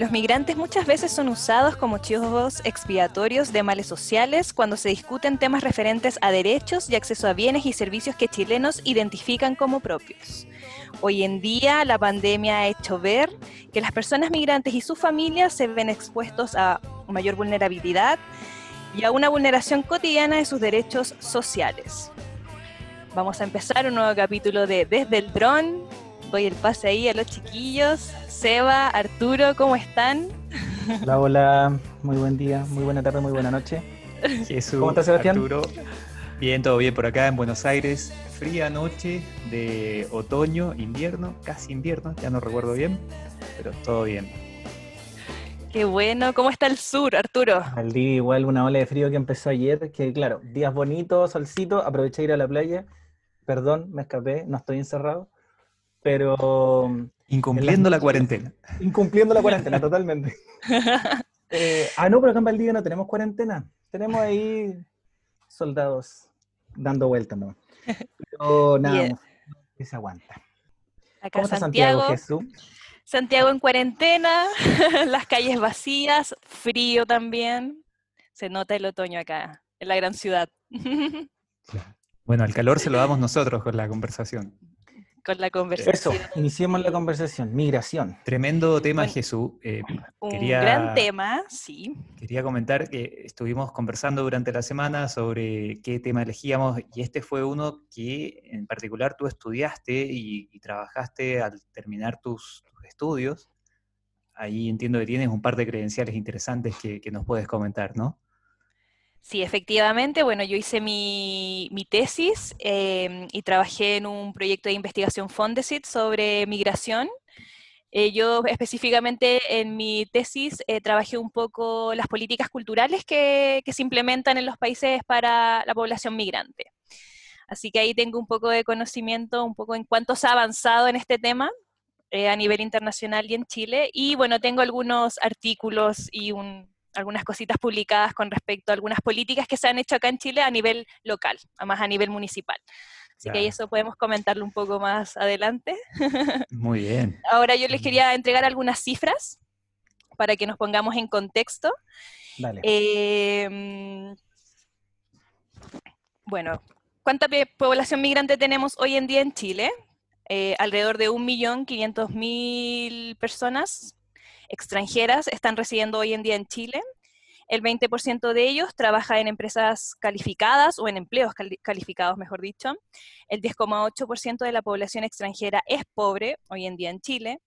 Los migrantes muchas veces son usados como chivos expiatorios de males sociales cuando se discuten temas referentes a derechos y acceso a bienes y servicios que chilenos identifican como propios. Hoy en día la pandemia ha hecho ver que las personas migrantes y sus familias se ven expuestos a mayor vulnerabilidad y a una vulneración cotidiana de sus derechos sociales. Vamos a empezar un nuevo capítulo de Desde el Dron. Doy el pase ahí a los chiquillos. Seba, Arturo, ¿cómo están? Hola, hola, muy buen día, muy buena tarde, muy buena noche. Jesús, ¿Cómo estás, Sebastián? Arturo, bien, todo bien por acá en Buenos Aires. Fría noche de otoño, invierno, casi invierno, ya no recuerdo bien, pero todo bien. Qué bueno, ¿cómo está el sur, Arturo? Al día igual una ola de frío que empezó ayer, que claro, días bonitos, solcito, aproveché de ir a la playa, perdón, me escapé, no estoy encerrado, pero... Incumpliendo la cuarentena. Incumpliendo la cuarentena, totalmente. Eh, ah, no, pero acá en Valdivia no tenemos cuarentena, tenemos ahí soldados dando vueltas, ¿no? Pero nada, que se aguanta. Acá ¿Cómo está Santiago, Jesús? Santiago en cuarentena, las calles vacías, frío también. Se nota el otoño acá, en la gran ciudad. Bueno, el calor se lo damos nosotros con la conversación con la conversación. Eso, iniciemos la conversación, migración. Tremendo tema, Jesús. Eh, un gran tema, sí. Quería comentar que estuvimos conversando durante la semana sobre qué tema elegíamos y este fue uno que en particular tú estudiaste y, trabajaste al terminar tus, estudios. Ahí entiendo que tienes un par de credenciales interesantes que, que nos puedes comentar, ¿no? Sí, efectivamente. Bueno, yo hice mi, tesis em, y trabajé en un proyecto de investigación Fondesit sobre migración. Eh, yo específicamente en mi tesis eh, trabajé un poco las políticas culturales que, se implementan en los países para la población migrante. Así que ahí tengo un poco de conocimiento, un poco en cuánto se ha avanzado en este tema eh, a nivel internacional y en Chile. Y bueno, tengo algunos artículos y un, algunas cositas publicadas con respecto a algunas políticas que se han hecho acá en Chile a nivel local, más a nivel municipal. Así que eso podemos comentarlo un poco más adelante. Muy bien. Ahora yo les quería entregar algunas cifras para que nos pongamos en contexto. Dale. Em, bueno, ¿cuánta población migrante tenemos hoy en día en Chile? Eh, alrededor de 1.500.000 personas extranjeras están residiendo hoy en día en Chile. El 20% de ellos trabaja en empresas calificadas o en empleos calificados, mejor dicho. El 10,8% de la población extranjera es pobre hoy en día en Chile.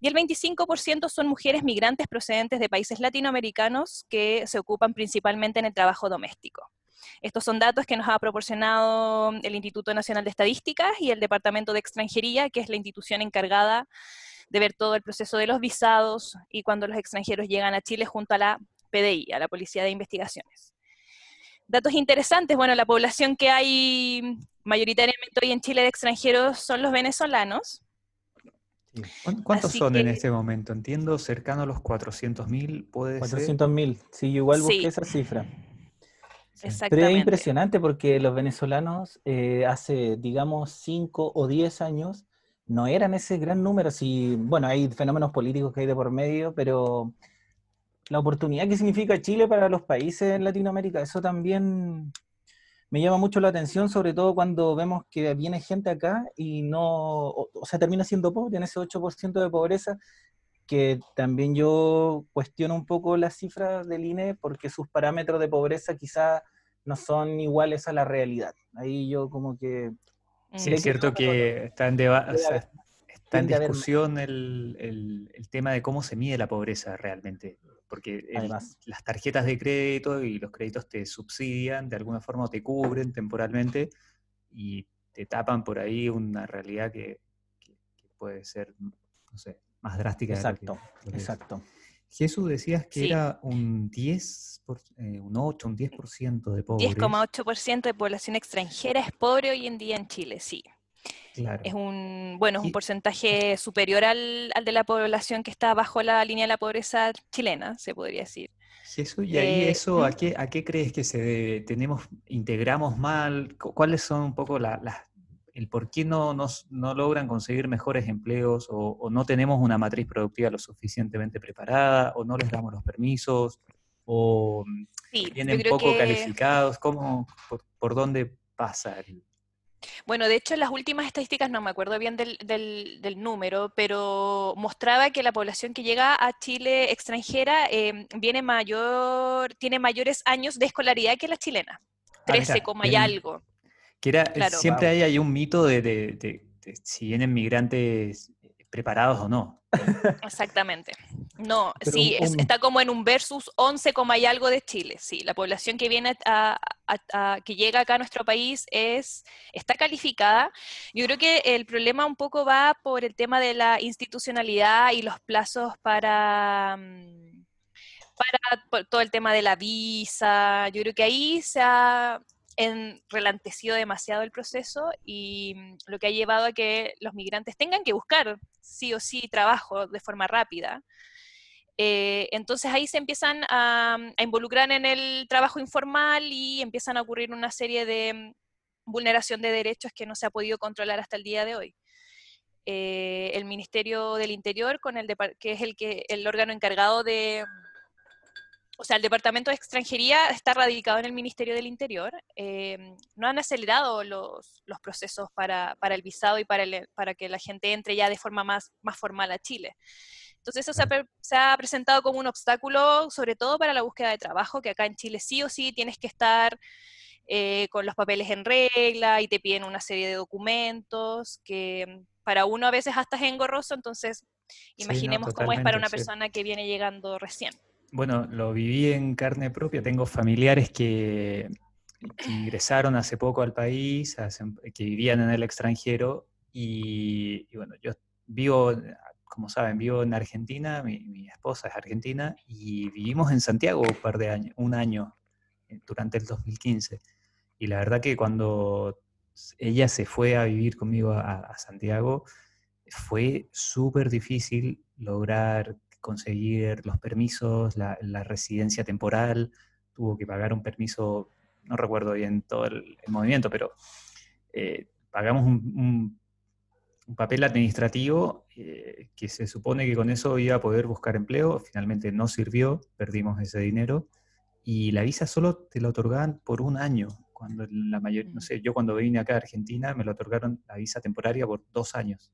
Y el 25% son mujeres migrantes procedentes de países latinoamericanos que se ocupan principalmente en el trabajo doméstico. Estos son datos que nos ha proporcionado el Instituto Nacional de Estadísticas y el Departamento de Extranjería, que es la institución encargada de ver todo el proceso de los visados y cuando los extranjeros llegan a Chile junto a la PDI, a la Policía de Investigaciones. Datos interesantes, bueno, la población que hay mayoritariamente hoy en Chile de extranjeros son los venezolanos. ¿Cuántos son en este momento? Entiendo, cercano a los 400.000, puede 400.000, sí, yo igual busqué esa cifra. Pero es impresionante porque los venezolanos eh, hace, digamos, 5 o 10 años no eran ese gran número. Si, bueno, hay fenómenos políticos que hay de por medio, pero la oportunidad que significa Chile para los países en Latinoamérica, eso también me llama mucho la atención, sobre todo cuando vemos que viene gente acá y no, o, sea, termina siendo pobre, en ese 8% de pobreza, que también yo cuestiono un poco las cifras del INE porque sus parámetros de pobreza quizás no son iguales a la realidad. Ahí yo como que Sí, es cierto que está en, está en discusión el, tema de cómo se mide la pobreza realmente, porque las tarjetas de crédito y los créditos te subsidian de alguna forma o te cubren temporalmente y te tapan por ahí una realidad que, puede ser, no sé, más drástica. Exacto, exacto. Jesús, decías que era un 10, eh, un 8, un 10% de pobres. 10,8% de población extranjera es pobre hoy en día en Chile, sí. Claro. Es un, bueno, es un porcentaje superior al, de la población que está bajo la línea de la pobreza chilena, se podría decir. Jesús, y ahí eh, eso, ¿a qué, ¿a qué crees que se debe? ¿Tenemos, integramos mal? ¿Cuáles son un poco las el por qué no, no logran conseguir mejores empleos o, no tenemos una matriz productiva lo suficientemente preparada o no les damos los permisos o vienen poco calificados. ¿Cómo, por, dónde pasa bueno, de hecho, en las últimas estadísticas, no me acuerdo bien del, del, número, pero mostraba que la población que llega a Chile extranjera em, viene mayor, tiene mayores años de escolaridad que la chilena. 13, ah, y algo. Que era, siempre hay, hay, un mito de, de, si vienen migrantes preparados o no. Exactamente. No, sí, está como en un versus 11, y algo de Chile. Sí, la población que viene a, que llega acá a nuestro país es está calificada. Yo creo que el problema un poco va por el tema de la institucionalidad y los plazos para mm, para todo el tema de la visa. Yo creo que ahí se ha en, demasiado el proceso y mm, lo que ha llevado a que los migrantes tengan que buscar sí o sí trabajo de forma rápida. Eh, entonces ahí se empiezan a, involucrar en el trabajo informal y empiezan a ocurrir una serie de mm, vulneración de derechos que no se ha podido controlar hasta el día de hoy. Eh, el Ministerio del Interior, con el que es el, que, el órgano encargado de, o sea, el Departamento de Extranjería está radicado en el Ministerio del Interior. Em, no han acelerado los, procesos para, el visado y para, para que la gente entre ya de forma más, más formal a Chile. Entonces eso se ha, presentado como un obstáculo, sobre todo para la búsqueda de trabajo, que acá en Chile sí o sí tienes que estar eh, con los papeles en regla y te piden una serie de documentos que para uno a veces hasta es engorroso, entonces imaginemos cómo es para una persona que viene llegando recién. Bueno, lo viví en carne propia. Tengo familiares que, ingresaron hace poco al país, que vivían en el extranjero. Y, bueno, yo vivo, como saben, vivo en Argentina, mi, esposa es argentina, y vivimos en Santiago un par de años, un año, eh, durante el 2015. Y la verdad que cuando ella se fue a vivir conmigo a Santiago, fue súper difícil lograr conseguir los permisos, la, residencia temporal, tuvo que pagar un permiso, no recuerdo bien todo el, movimiento, pero eh, pagamos un, papel administrativo eh, que se supone que con eso iba a poder buscar empleo, finalmente no sirvió, perdimos ese dinero, y la visa solo te la otorgaban por un año, cuando la mayoría, no mm. sé, yo cuando vine acá a Argentina me lo otorgaron la visa temporaria por dos años.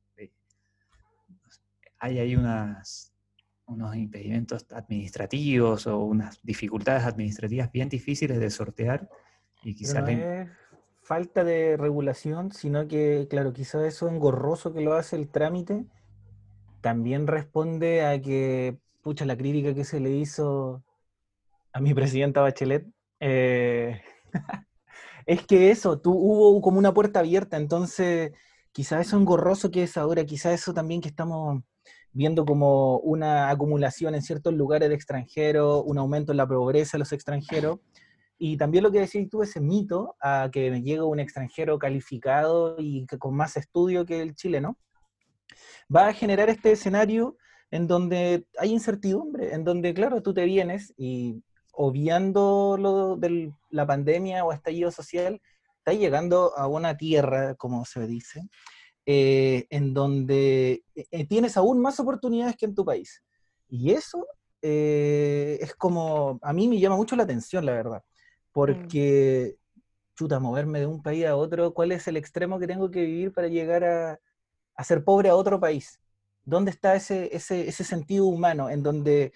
Hay ahí unas, unos impedimentos administrativos o unas dificultades administrativas bien difíciles de sortear y quizás... No es falta de regulación, sino que, claro, quizás eso engorroso que lo hace el trámite también responde a que, pucha, la crítica que se le hizo a mi presidenta Bachelet, eh, es que eso, tú, hubo como una puerta abierta, entonces quizás eso engorroso que es ahora, quizás eso también que estamos viendo como una acumulación en ciertos lugares de extranjeros, un aumento en la pobreza de los extranjeros, y también lo que decís tú, ese mito a que llega un extranjero calificado y con más estudio que el chileno, va a generar este escenario en donde hay incertidumbre, en donde, claro, tú te vienes y obviando lo de la pandemia o estallido social, estás llegando a una tierra, como se dice, eh, en donde eh, eh, tienes aún más oportunidades que en tu país. Y eso es como, a mí me llama mucho la atención, la verdad, porque, chuta, moverme de un país a otro, ¿cuál es el extremo que tengo que vivir para llegar a, a ser pobre a otro país? ¿Dónde está ese, ese, ese sentido humano en donde,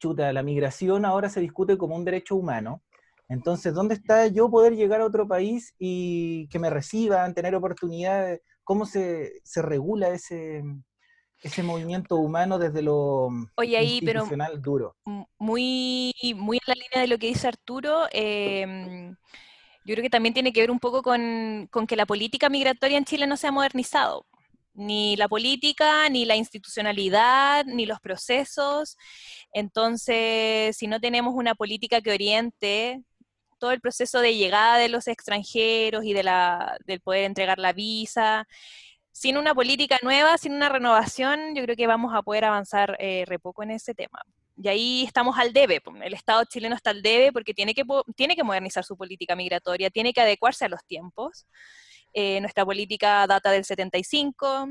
chuta, la migración ahora se discute como un derecho humano? Entonces, ¿dónde está yo poder llegar a otro país y que me reciban, tener oportunidades? Cómo se, regula ese, ese movimiento humano desde lo Oye, ahí, pero duro. Muy, muy en la línea de lo que dice Arturo, em, yo creo que también tiene que ver un poco con, que la política migratoria en Chile no se ha modernizado. Ni la política, ni la institucionalidad, ni los procesos. Entonces, si no tenemos una política que oriente todo el proceso de llegada de los extranjeros y de la, del poder entregar la visa. Sin una política nueva, sin una renovación, yo creo que vamos a poder avanzar eh, re poco en ese tema. Y ahí estamos al debe. El Estado chileno está al debe porque tiene que, tiene que modernizar su política migratoria, tiene que adecuarse a los tiempos. Eh, nuestra política data del 75,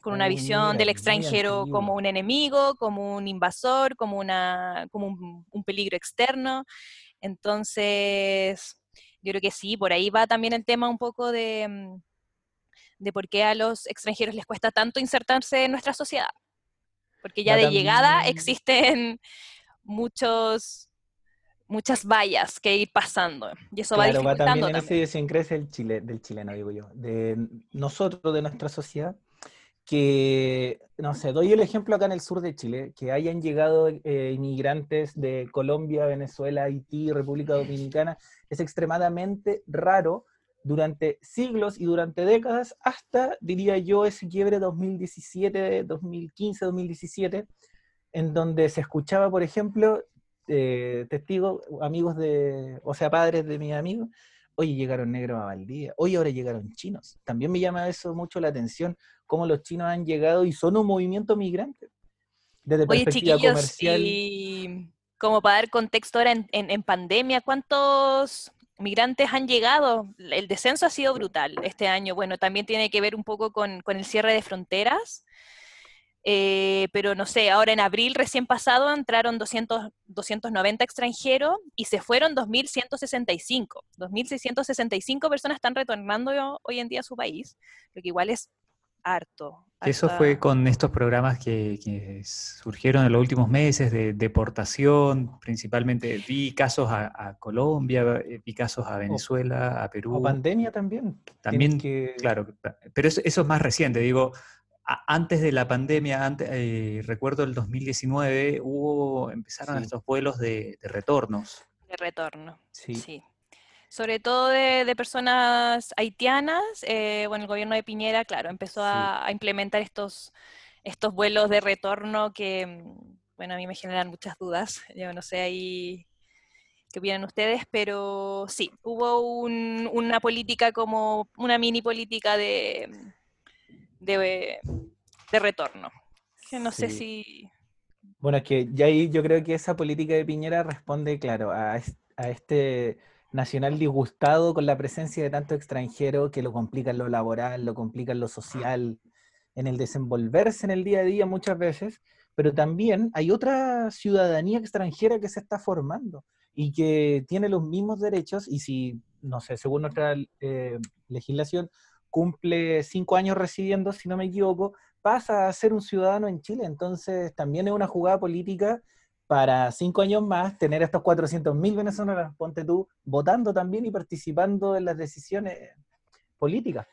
con una visión del extranjero como un enemigo, como un invasor, como, una, como un, peligro externo. Entonces, yo creo que sí, por ahí va también el tema un poco de, mm, de por qué a los extranjeros les cuesta tanto insertarse en nuestra sociedad. Porque ya de llegada existen muchos muchas vallas que ir pasando. Y eso va va también en ese idiosincrasia el Chile, del chileno, digo yo, de nosotros, de nuestra sociedad, que, no sé, doy el ejemplo acá en el sur de Chile, que hayan llegado eh, inmigrantes de Colombia, Venezuela, Haití, República Dominicana, es extremadamente raro durante siglos y durante décadas, hasta, diría yo, ese quiebre 2017, 2015, 2017, en donde se escuchaba, por ejemplo, eh, testigos, amigos de, o sea, padres de mis amigos, oye, llegaron negros a Valdía, hoy ahora llegaron chinos. También me llama eso mucho la atención, cómo los chinos han llegado y son un movimiento migrante. Desde oye, perspectiva comercial. Y como para dar contexto ahora en, pandemia, ¿cuántos migrantes han llegado? El descenso ha sido brutal este año. Bueno, también tiene que ver un poco con, con el cierre de fronteras. Eh, pero no sé, ahora en abril recién pasado entraron 200, 290 extranjeros y se fueron 2.165. 2.665 personas están retornando hoy en día a su país, lo que igual es harto. Eso fue con estos programas que, surgieron en los últimos meses de deportación, principalmente vi casos a, Colombia, eh, vi casos a Venezuela, a Perú. O pandemia también. También, claro, pero eso, eso, es más reciente, digo, antes de la pandemia, antes, eh, recuerdo el 2019, hubo, empezaron estos vuelos de, retornos. De retorno, sí. Sobre todo de, personas haitianas, eh, bueno, el gobierno de Piñera, claro, empezó a, implementar estos, estos vuelos de retorno que, mm, bueno, a mí me generan muchas dudas. Yo no sé ahí qué opinan ustedes, pero sí, hubo una política como, una mini política de de, de retorno. Que no sé si... Bueno, es que ya ahí yo creo que esa política de Piñera responde, claro, a, a este nacional disgustado con la presencia de tanto extranjero que lo complica en lo laboral, lo complica en lo social, en el desenvolverse en el día a día muchas veces, pero también hay otra ciudadanía extranjera que se está formando y que tiene los mismos derechos y si, no sé, según nuestra eh, legislación, cumple cinco años residiendo, si no me equivoco, pasa a ser un ciudadano en Chile. Entonces, también es una jugada política para cinco años más tener a estos 400.000 venezolanos, ponte tú, votando también y participando en las decisiones políticas.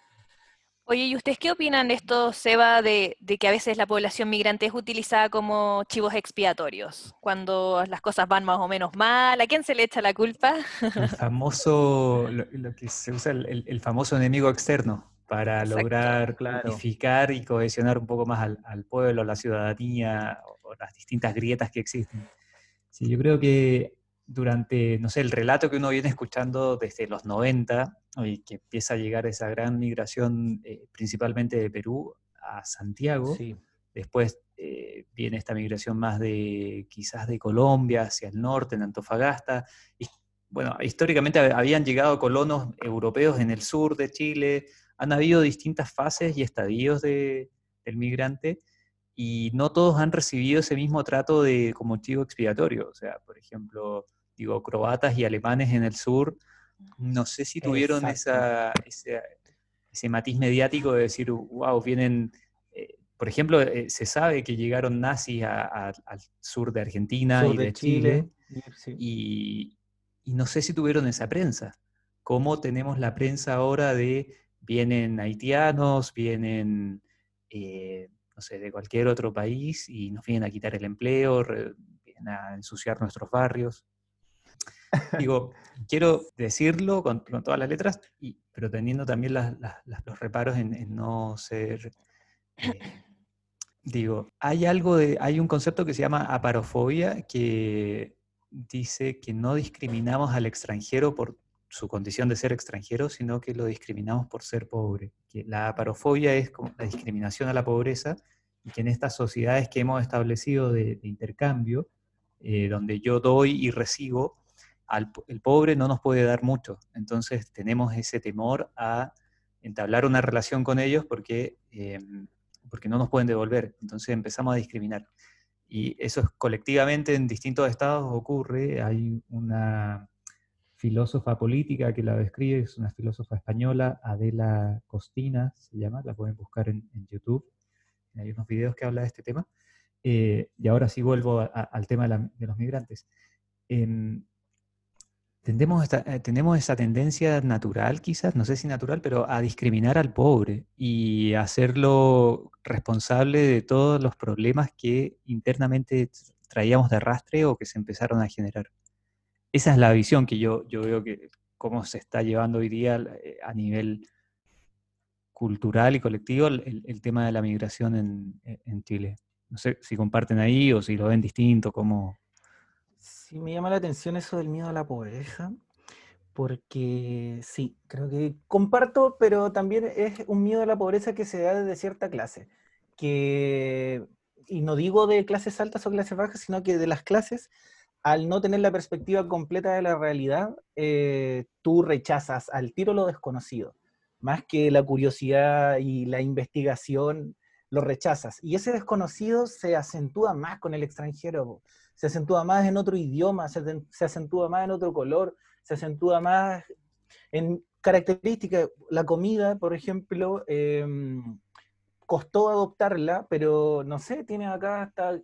Oye, ¿y ustedes qué opinan de esto, Seba, de, de, que a veces la población migrante es utilizada como chivos expiatorios? Cuando las cosas van más o menos mal, ¿a quién se le echa la culpa? El famoso, lo, que se usa, el famoso enemigo externo para lograr clarificar y cohesionar un poco más al, pueblo, a la ciudadanía o, las distintas grietas que existen. Sí, yo creo que durante, no sé, el relato que uno viene escuchando desde los 90 y que empieza a llegar esa gran migración eh, principalmente de Perú a Santiago, después eh, viene esta migración más de quizás de Colombia hacia el norte, en Antofagasta, y bueno, históricamente habían llegado colonos europeos en el sur de Chile, han habido distintas fases y estadios de, del migrante y no todos han recibido ese mismo trato de como chivo expiatorio. O sea, por ejemplo, digo, croatas y alemanes en el sur, no sé si tuvieron esa, ese, matiz mediático de decir, wow, vienen, eh, por ejemplo, eh, se sabe que llegaron nazis al sur de Argentina y de, Chile, y, y no sé si tuvieron esa prensa. ¿Cómo tenemos la prensa ahora de vienen haitianos, vienen, eh, no sé, de cualquier otro país y nos vienen a quitar el empleo, vienen a ensuciar nuestros barrios. Digo, quiero decirlo con, todas las letras, y, pero teniendo también los reparos en, no ser... Eh, digo, hay algo de, hay un concepto que se llama aparofobia que dice que no discriminamos al extranjero por su condición de ser extranjero, sino que lo discriminamos por ser pobre. Que la aparofobia es como la discriminación a la pobreza y que en estas sociedades que hemos establecido de, intercambio, eh, donde yo doy y recibo, al, el pobre no nos puede dar mucho. Entonces tenemos ese temor a entablar una relación con ellos porque, em, porque no nos pueden devolver. Entonces empezamos a discriminar. Y eso es colectivamente en distintos estados ocurre. Hay una filósofa política que la describe, es una filósofa española, Adela Costina se llama, la pueden buscar en, YouTube. Hay unos videos que habla de este tema. Eh, y ahora sí vuelvo al tema de, los migrantes. Em, eh, tenemos esa tendencia natural, quizás, no sé si natural, pero a discriminar al pobre y hacerlo responsable de todos los problemas que internamente traíamos de arrastre o que se empezaron a generar. Esa es la visión que yo, yo veo que cómo se está llevando hoy día eh, a nivel cultural y colectivo el, tema de la migración en, en, Chile. No sé si comparten ahí o si lo ven distinto, cómo, Sí, me llama la atención eso del miedo a la pobreza, porque sí, creo que comparto, pero también es un miedo a la pobreza que se da desde cierta clase, que, y no digo de clases altas o clases bajas, sino que de las clases, al no tener la perspectiva completa de la realidad, eh, tú rechazas al tiro lo desconocido, más que la curiosidad y la investigación, lo rechazas. Y ese desconocido se acentúa más con el extranjero se acentúa más en otro idioma, se, acentúa más en otro color, se acentúa más en características. La comida, por ejemplo, em, costó adoptarla, pero no sé, tiene acá hasta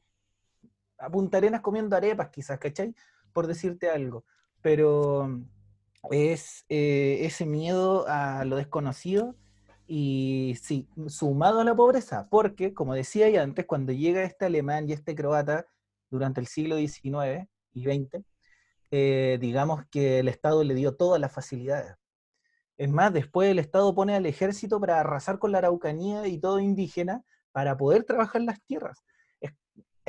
a Punta Arenas comiendo arepas quizás, ¿cachai? Por decirte algo. Pero es eh, ese miedo a lo desconocido y sí, sumado a la pobreza, porque, como decía ya antes, cuando llega este alemán y este croata, durante el siglo XIX y XX, eh, digamos que el Estado le dio todas las facilidades. Es más, después el Estado pone al ejército para arrasar con la araucanía y todo indígena para poder trabajar las tierras.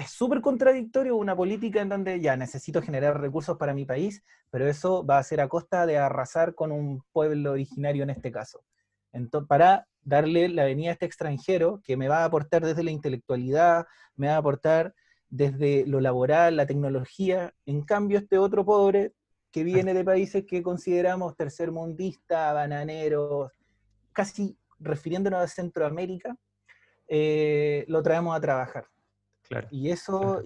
Es súper contradictorio una política en donde ya necesito generar recursos para mi país, pero eso va a ser a costa de arrasar con un pueblo originario en este caso. Entonces, para darle la venida a este extranjero que me va a aportar desde la intelectualidad, me va a aportar desde lo laboral, la tecnología. En cambio, este otro pobre que viene de países que consideramos tercermundistas, bananeros, casi refiriéndonos a Centroamérica, eh, lo traemos a trabajar. Claro. Y eso.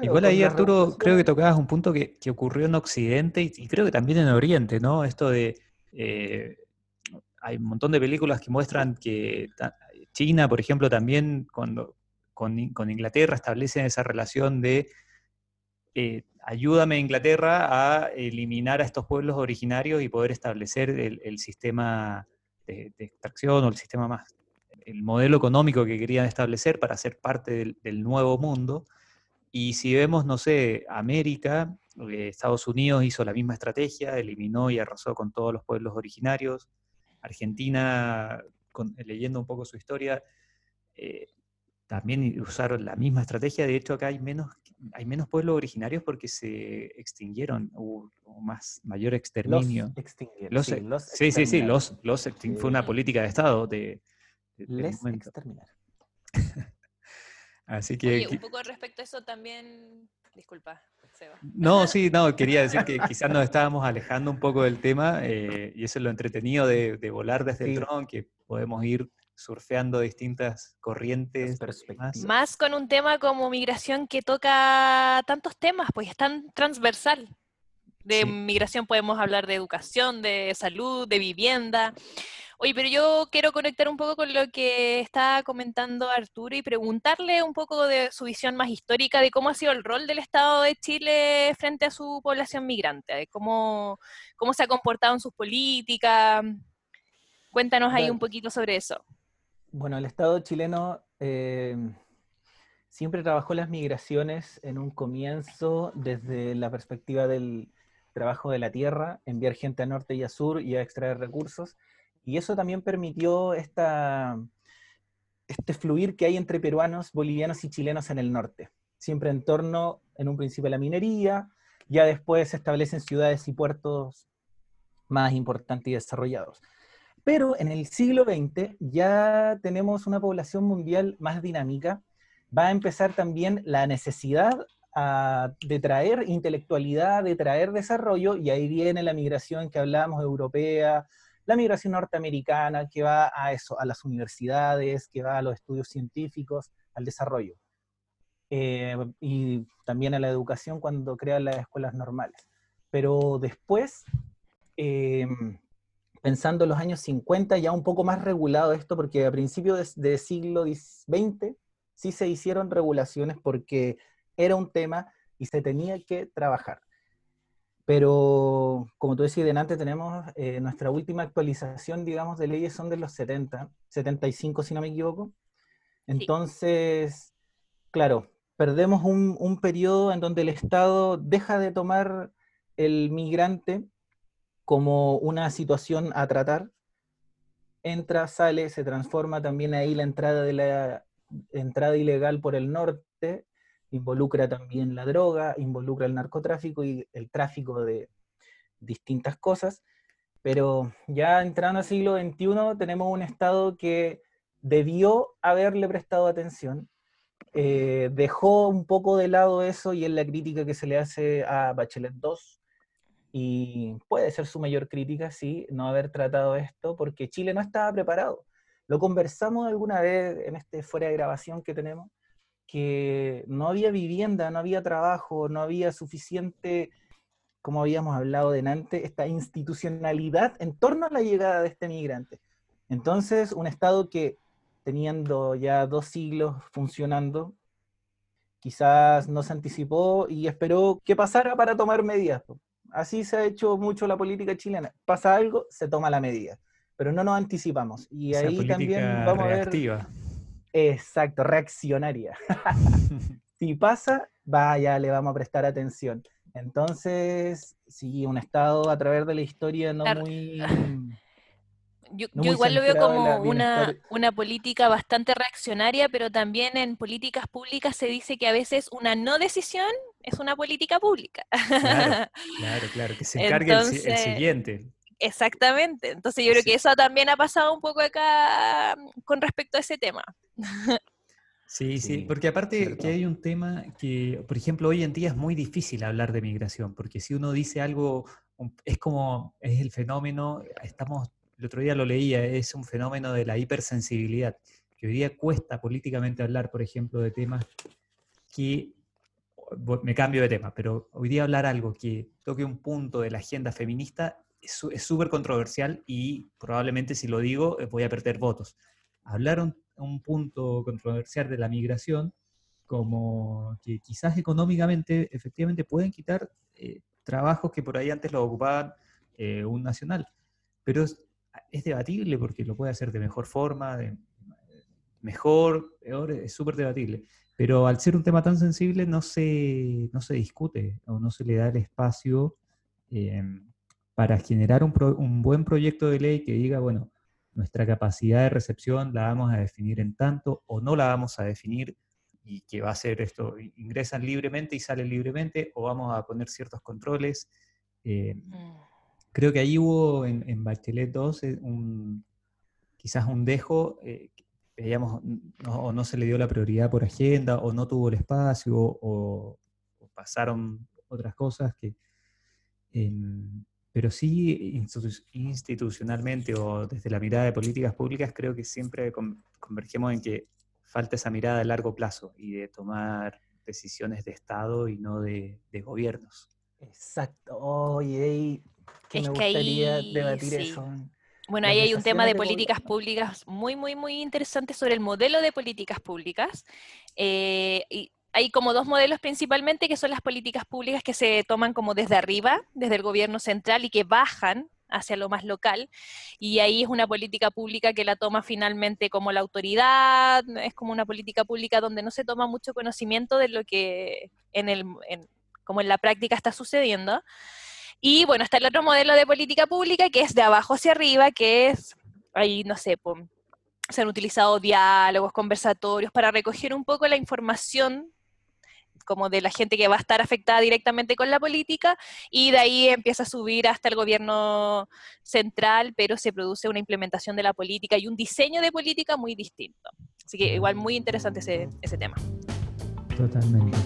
Igual ahí, Arturo, creo que tocabas un punto que, ocurrió en Occidente y, creo que también en Oriente, ¿no? Esto de. Eh, hay un montón de películas que muestran que China, por ejemplo, también cuando con, Inglaterra establecen esa relación de eh, ayúdame Inglaterra a eliminar a estos pueblos originarios y poder establecer el, sistema de, extracción o el sistema más, el modelo económico que querían establecer para ser parte del, nuevo mundo. Y si vemos, no sé, América, eh, Estados Unidos hizo la misma estrategia, eliminó y arrasó con todos los pueblos originarios. Argentina, leyendo un poco su historia, eh, también usaron la misma estrategia. De hecho, acá hay menos, hay menos pueblos originarios porque se extinguieron, hubo, más, mayor exterminio. Los extinguieron. sí, sí, sí, los, los fue una política de Estado de, Les exterminar. Así que... un poco respecto a eso también, disculpa. Seba. No, sí, no, quería decir que quizás nos estábamos alejando un poco del tema eh, y eso es lo entretenido de, volar desde el dron, que podemos ir surfeando distintas corrientes. Más con un tema como migración que toca tantos temas, pues es tan transversal. De migración podemos hablar de educación, de salud, de vivienda. Oye, pero yo quiero conectar un poco con lo que está comentando Arturo y preguntarle un poco de su visión más histórica de cómo ha sido el rol del Estado de Chile frente a su población migrante, de cómo, cómo se ha comportado en sus políticas. Cuéntanos ahí un poquito sobre eso. Bueno, el Estado chileno eh, siempre trabajó las migraciones en un comienzo desde la perspectiva del trabajo de la tierra, enviar gente a norte y a sur y a extraer recursos. Y eso también permitió este fluir que hay entre peruanos, bolivianos y chilenos en el norte. Siempre en torno, en un principio, a la minería, ya después se establecen ciudades y puertos más importantes y desarrollados. Pero en el siglo XX ya tenemos una población mundial más dinámica. Va a empezar también la necesidad ah, de traer intelectualidad, de traer desarrollo, y ahí viene la migración que hablábamos europea, la migración norteamericana, que va a eso, a las universidades, que va a los estudios científicos, al desarrollo. Eh, y también a la educación cuando crean las escuelas normales. Pero después, eh, pensando en los años 50, ya un poco más regulado esto, porque a principios del siglo XX sí se hicieron regulaciones porque era un tema y se tenía que trabajar. Pero, como tú decías delante, tenemos eh, nuestra última actualización, digamos, de leyes son de los 70, 75 si no me equivoco. Entonces, claro, perdemos un, un periodo en donde el Estado deja de tomar el migrante como una situación a tratar, entra, sale, se transforma también ahí la entrada de la entrada ilegal por el norte, involucra también la droga, involucra el narcotráfico y el tráfico de distintas cosas, pero ya entrando al siglo XXI tenemos un Estado que debió haberle prestado atención, eh, dejó un poco de lado eso y es la crítica que se le hace a Bachelet II, y puede ser su mayor crítica, sí, no haber tratado esto, porque Chile no estaba preparado. Lo conversamos alguna vez en este fuera de grabación que tenemos, que no había vivienda, no había trabajo, no había suficiente, como habíamos hablado delante, esta institucionalidad en torno a la llegada de este migrante. Entonces, un Estado que teniendo ya dos siglos funcionando, quizás no se anticipó y esperó que pasara para tomar medidas. Así se ha hecho mucho la política chilena. Pasa algo, se toma la medida, pero no nos anticipamos. Y ahí también vamos a ver... Exacto, reaccionaria. si pasa, vaya, le vamos a prestar atención. Entonces, sí, un Estado a través de la historia no muy yo, igual lo veo como una, una, política bastante reaccionaria, pero también en políticas públicas se dice que a veces una no decisión es una política pública. Claro, claro, que se encargue el, siguiente. Exactamente, entonces yo creo que eso también ha pasado un poco acá mm, con respecto a ese tema. Sí, sí, porque aparte que hay un tema que, por ejemplo, hoy en día es muy difícil hablar de migración, porque si uno dice algo, es como, es el fenómeno, estamos el otro día lo leía, es un fenómeno de la hipersensibilidad, que hoy día cuesta políticamente hablar, por ejemplo, de temas que, me cambio de tema, pero hoy día hablar algo que toque un punto de la agenda feminista es súper controversial y probablemente si lo digo eh, voy a perder votos. Hablar un, un punto controversial de la migración como que quizás económicamente efectivamente pueden quitar eh, trabajos que por ahí antes lo ocupaban eh, un nacional, pero es debatible porque lo puede hacer de mejor forma, de mejor, peor, es súper debatible. Pero al ser un tema tan sensible no se, no se discute o no se le da el espacio em, para generar un, un, buen proyecto de ley que diga, bueno, nuestra capacidad de recepción la vamos a definir en tanto o no la vamos a definir y que va a ser esto, ingresan libremente y salen libremente o vamos a poner ciertos controles. Eh, Creo que ahí hubo en, en Bachelet 2 eh, un, quizás un dejo, eh, veíamos, no, o no se le dio la prioridad por agenda, o no tuvo el espacio, o, pasaron otras cosas que... pero sí institucionalmente o desde la mirada de políticas públicas creo que siempre convergemos en que falta esa mirada a largo plazo y de tomar decisiones de Estado y no de, gobiernos. Exacto. Oye, que me gustaría debatir eso. Bueno, ahí hay un tema de políticas públicas muy, muy, muy interesante sobre el modelo de políticas públicas. Eh, y hay como dos modelos principalmente, que son las políticas públicas que se toman como desde arriba, desde el gobierno central, y que bajan hacia lo más local. Y ahí es una política pública que la toma finalmente como la autoridad, es como una política pública donde no se toma mucho conocimiento de lo que en el, como en la práctica está sucediendo. Y bueno, está el otro modelo de política pública que es de abajo hacia arriba, que es, ahí no sé, se han utilizado diálogos, conversatorios para recoger un poco la información como de la gente que va a estar afectada directamente con la política, y de ahí empieza a subir hasta el gobierno central, pero se produce una implementación de la política y un diseño de política muy distinto. Así que igual muy interesante ese, ese tema. Totalmente.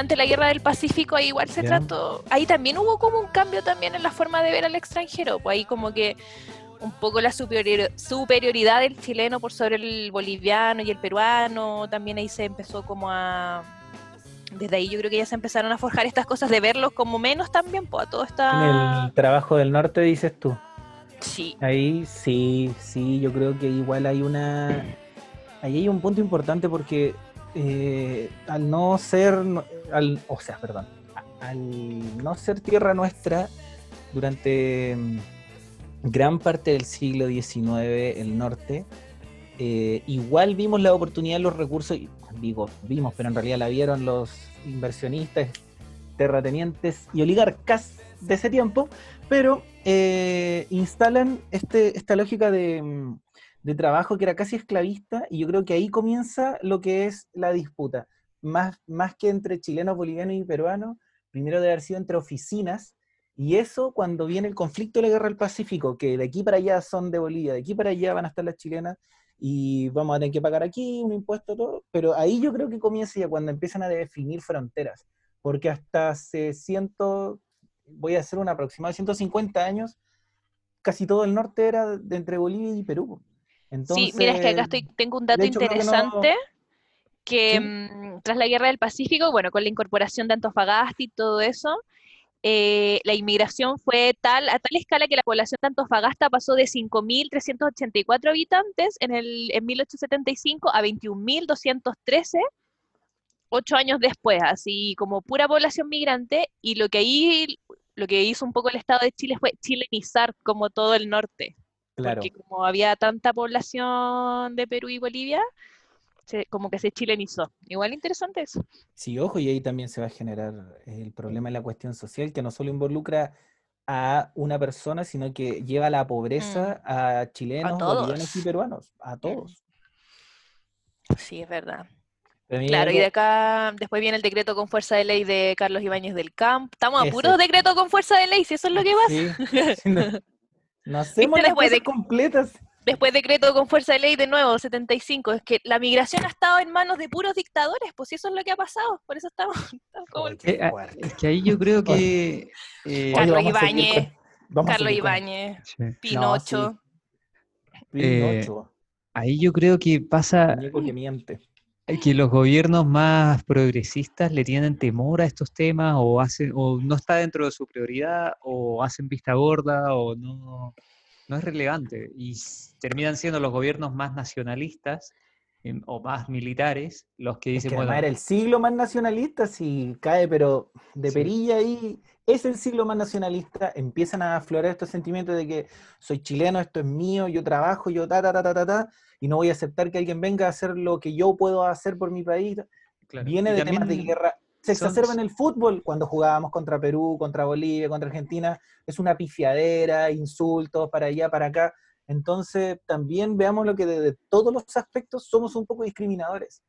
Durante la guerra del Pacífico ahí igual se trató, ahí también hubo como un cambio también en la forma de ver al extranjero, pues ahí como que un poco la superioridad del chileno por sobre el boliviano y el peruano, también ahí se empezó como a... Desde ahí yo creo que ya se empezaron a forjar estas cosas de verlos como menos también, pues a todo está... el trabajo del norte dices tú. Sí. Ahí sí, sí, yo creo que igual hay una... Ahí hay un punto importante porque eh, al no ser, al, o sea, perdón, al no ser tierra nuestra durante gran parte del siglo XIX, el norte, eh, igual vimos la oportunidad, los recursos, digo, vimos, pero en realidad la vieron los inversionistas, terratenientes y oligarcas de ese tiempo, pero eh, instalan este, esta lógica de, de, trabajo que era casi esclavista y yo creo que ahí comienza lo que es la disputa, más, más que entre chilenos, bolivianos y peruanos, primero debe haber sido entre oficinas y eso cuando viene el conflicto de la guerra del Pacífico, que de aquí para allá son de Bolivia, de aquí para allá van a estar las chilenas y vamos a tener que pagar aquí un impuesto, todo, pero ahí yo creo que comienza ya cuando empiezan a definir fronteras, porque hasta hace ciento, voy a hacer un aproximado, 150 años, casi todo el norte era de entre Bolivia y Perú. Sí, mira, es que acá estoy, tengo un dato interesante. Que, mm, tras la guerra del Pacífico, bueno, con la incorporación de Antofagasta y todo eso, eh, la inmigración fue tal, a tal escala que la población de Antofagasta pasó de 5.384 habitantes en, el, en 1875 a 21.213 ocho años después, así como pura población migrante, y lo que ahí, lo que hizo un poco el Estado de Chile fue chilenizar como todo el norte. Claro. Porque como había tanta población de Perú y Bolivia, como que se chilenizó. Igual interesante eso. Sí, ojo, y ahí también se va a generar el problema en la cuestión social, que no solo involucra a una persona, sino que lleva la pobreza mm. a chilenos, bolivianos y peruanos, a mm. todos. Sí, es verdad. Claro, y de acá después viene el decreto con fuerza de ley de Carlos Ibáñez del Camp. Estamos a puros decretos con fuerza de ley, si eso es lo que pasa. Sí, no, hacemos las cosas completas. Después decreto con fuerza de ley de nuevo, 75. Es que la migración ha estado en manos de puros dictadores, pues eso es lo que ha pasado. Por eso estamos, como Es que ahí yo creo que... Eh, Carlos Ibáñez, Carlos Ibáñez, Pinocho. Pinocho. ahí yo creo que pasa... Que miente que los gobiernos más progresistas le tienen temor a estos temas o hacen o no está dentro de su prioridad o hacen vista gorda o no no es relevante. Y terminan siendo los gobiernos más nacionalistas o más militares los que dicen, bueno... Era el siglo más nacionalista, si cae, pero de perilla ahí, es el siglo más nacionalista, empiezan a aflorar estos sentimientos de que soy chileno, esto es mío, yo trabajo, yo ta, ta, ta, ta, ta, y no voy a aceptar que alguien venga a hacer lo que yo puedo hacer por mi país. Viene de temas de guerra se exacerba en el fútbol cuando jugábamos contra Perú, contra Bolivia, contra Argentina. Es una pifiadera, insultos para allá, para acá. Entonces, también veamos lo que desde todos los aspectos somos un poco discriminadores.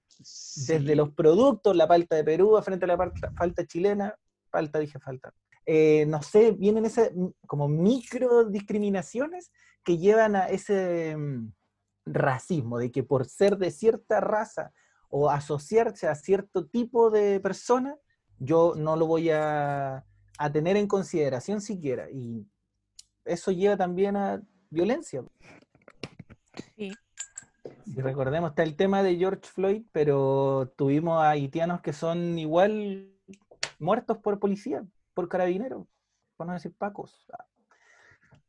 Desde los productos, la falta de Perú frente a la falta chilena, falta, dije falta. Eh, no sé, vienen esas como micro discriminaciones que llevan a ese mm, racismo, de que por ser de cierta raza o asociarse a cierto tipo de persona, yo no lo voy a, tener en consideración siquiera. Y eso lleva también a violencia. Sí. Y recordemos, está el tema de George Floyd, pero tuvimos a haitianos que son igual muertos por policía, por carabineros, por no decir pacos.